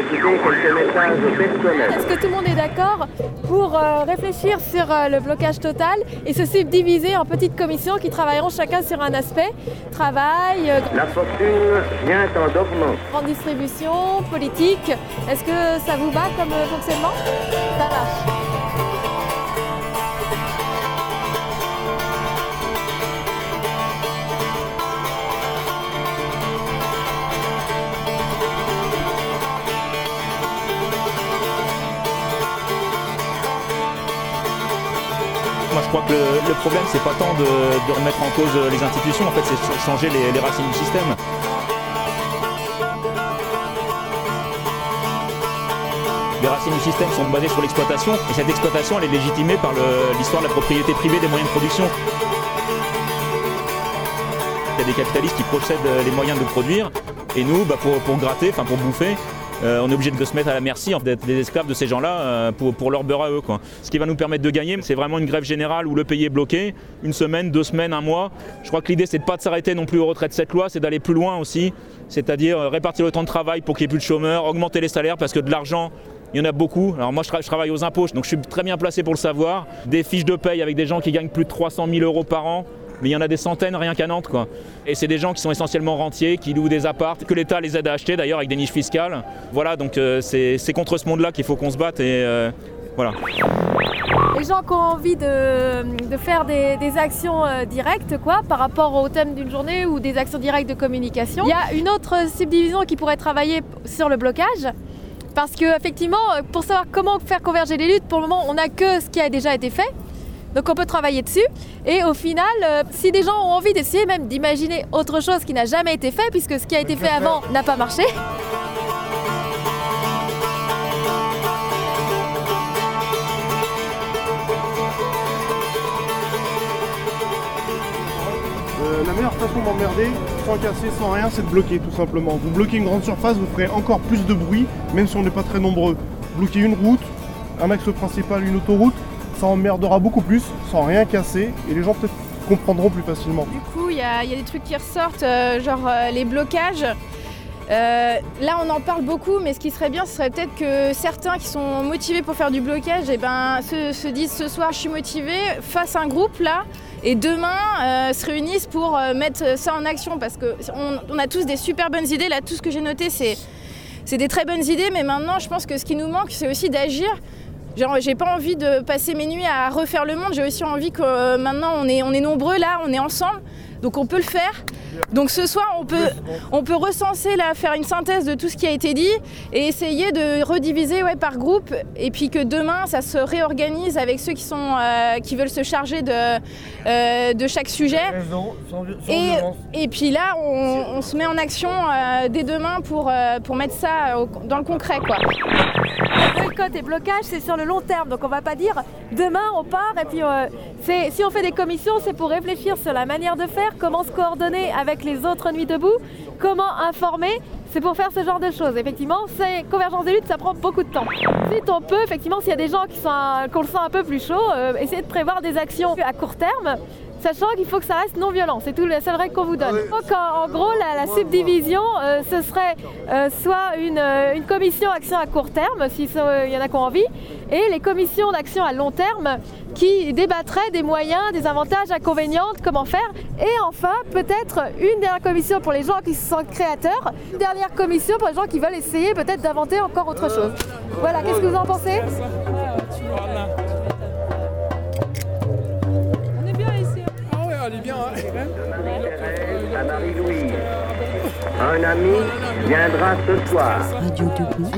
écouter quelques messages personnels. Est-ce que tout le monde est d'accord pour euh, réfléchir sur euh, le blocage total et se subdiviser en petites commissions qui travailleront chacun sur un aspect? Travail, euh, La fortune vient en dormant. grande distribution, politique. Est-ce que ça vous va comme fonctionnement? Ça marche. Je crois que le, problème, c'est pas tant de, remettre en cause les institutions, en fait, c'est changer les, racines du système. Les racines du système sont basées sur l'exploitation, et cette exploitation, elle est légitimée par l'histoire de la propriété privée des moyens de production. Il y a des capitalistes qui possèdent les moyens de produire, et nous, bah, pour, pour gratter, enfin pour bouffer, euh, on est obligé de se mettre à la merci d'être des esclaves de ces gens-là euh, pour, leur beurre à eux. Ce qui va nous permettre de gagner, c'est vraiment une grève générale où le pays est bloqué, une semaine, deux semaines, un mois. Je crois que l'idée, c'est de pas de s'arrêter non plus au retrait de cette loi, c'est d'aller plus loin aussi, c'est-à-dire euh, répartir le temps de travail pour qu'il n'y ait plus de chômeurs, augmenter les salaires parce que de l'argent, il y en a beaucoup. Alors moi, je travaille aux impôts, donc je suis très bien placé pour le savoir. Des fiches de paye avec des gens qui gagnent plus de 300 000 euros par an. Mais il y en a des centaines rien qu'à Nantes. Quoi. Et c'est des gens qui sont essentiellement rentiers, qui louent des appartes, que l'État les aide à acheter d'ailleurs avec des niches fiscales. Voilà, donc euh, c'est contre ce monde-là qu'il faut qu'on se batte. Et euh, voilà. Les gens qui ont envie de, faire des, actions euh, directes quoi, par rapport au thème d'une journée ou des actions directes de communication. Il y a une autre subdivision qui pourrait travailler sur le blocage. Parce que effectivement, pour savoir comment faire converger les luttes, pour le moment, on n'a que ce qui a déjà été fait. Donc on peut travailler dessus. Et au final, euh, si des gens ont envie d'essayer même d'imaginer autre chose qui n'a jamais été fait, puisque ce qui a été fait avant n'a pas marché, Euh, la meilleure façon d'emmerder, sans casser, sans rien, c'est de bloquer tout simplement. Vous bloquez une grande surface, vous ferez encore plus de bruit, même si on n'est pas très nombreux. Bloquer une route, un axe principal, une autoroute, ça emmerdera beaucoup plus, sans rien casser, et les gens peut-être comprendront plus facilement. Du coup, il y, a des trucs qui ressortent, euh, genre euh, les blocages. Euh, là, on en parle beaucoup, mais ce qui serait bien, ce serait peut-être que certains qui sont motivés pour faire du blocage, eh ben, se, se disent ce soir, je suis motivé, fassent un groupe là, et demain se réunissent pour mettre ça en action, parce que on, on a tous des super bonnes idées. Là, tout ce que j'ai noté, c'est c'est des très bonnes idées, mais maintenant, je pense que ce qui nous manque, c'est aussi d'agir. J'ai pas envie de passer mes nuits à refaire le monde. J'ai aussi envie que euh, maintenant on est, on est nombreux là, on est ensemble, donc on peut le faire. Donc ce soir, on peut, on peut recenser là, faire une synthèse de tout ce qui a été dit et essayer de rediviser ouais, par groupe. Et puis que demain, ça se réorganise avec ceux qui, sont, euh, qui veulent se charger de, euh, de chaque sujet. Et, et puis là, on, on se met en action dès demain pour, pour mettre ça au- dans le concret. Quoi. Boycott et blocage, c'est sur le long terme. Donc on va pas dire demain on part et puis euh, si on fait des commissions, c'est pour réfléchir sur la manière de faire, comment se coordonner avec les autres nuits debout, comment informer. C'est pour faire ce genre de choses. Effectivement, c'est convergence des luttes, ça prend beaucoup de temps. Ensuite, on peut, effectivement, s'il y a des gens qui sont qu'on le sent un peu plus chaud, euh, essayer de prévoir des actions à court terme. Sachant qu'il faut que ça reste non violent, c'est tout la seule règle qu'on vous donne. Donc en, en gros, la, la subdivision, euh, ce serait euh, soit une, euh, une commission action à court terme, s'il y en a qui ont envie, et les commissions d'action à long terme qui débattraient des moyens, des avantages, inconvénients, comment faire. Et enfin, peut-être une dernière commission pour les gens qui se sentent créateurs, une dernière commission pour les gens qui veulent essayer peut-être d'inventer encore autre chose. Voilà, qu'est-ce que vous en pensez? Elle est bien. hein. Thérèse à Marie-Louise. Un ami viendra ce soir. Radio Debout.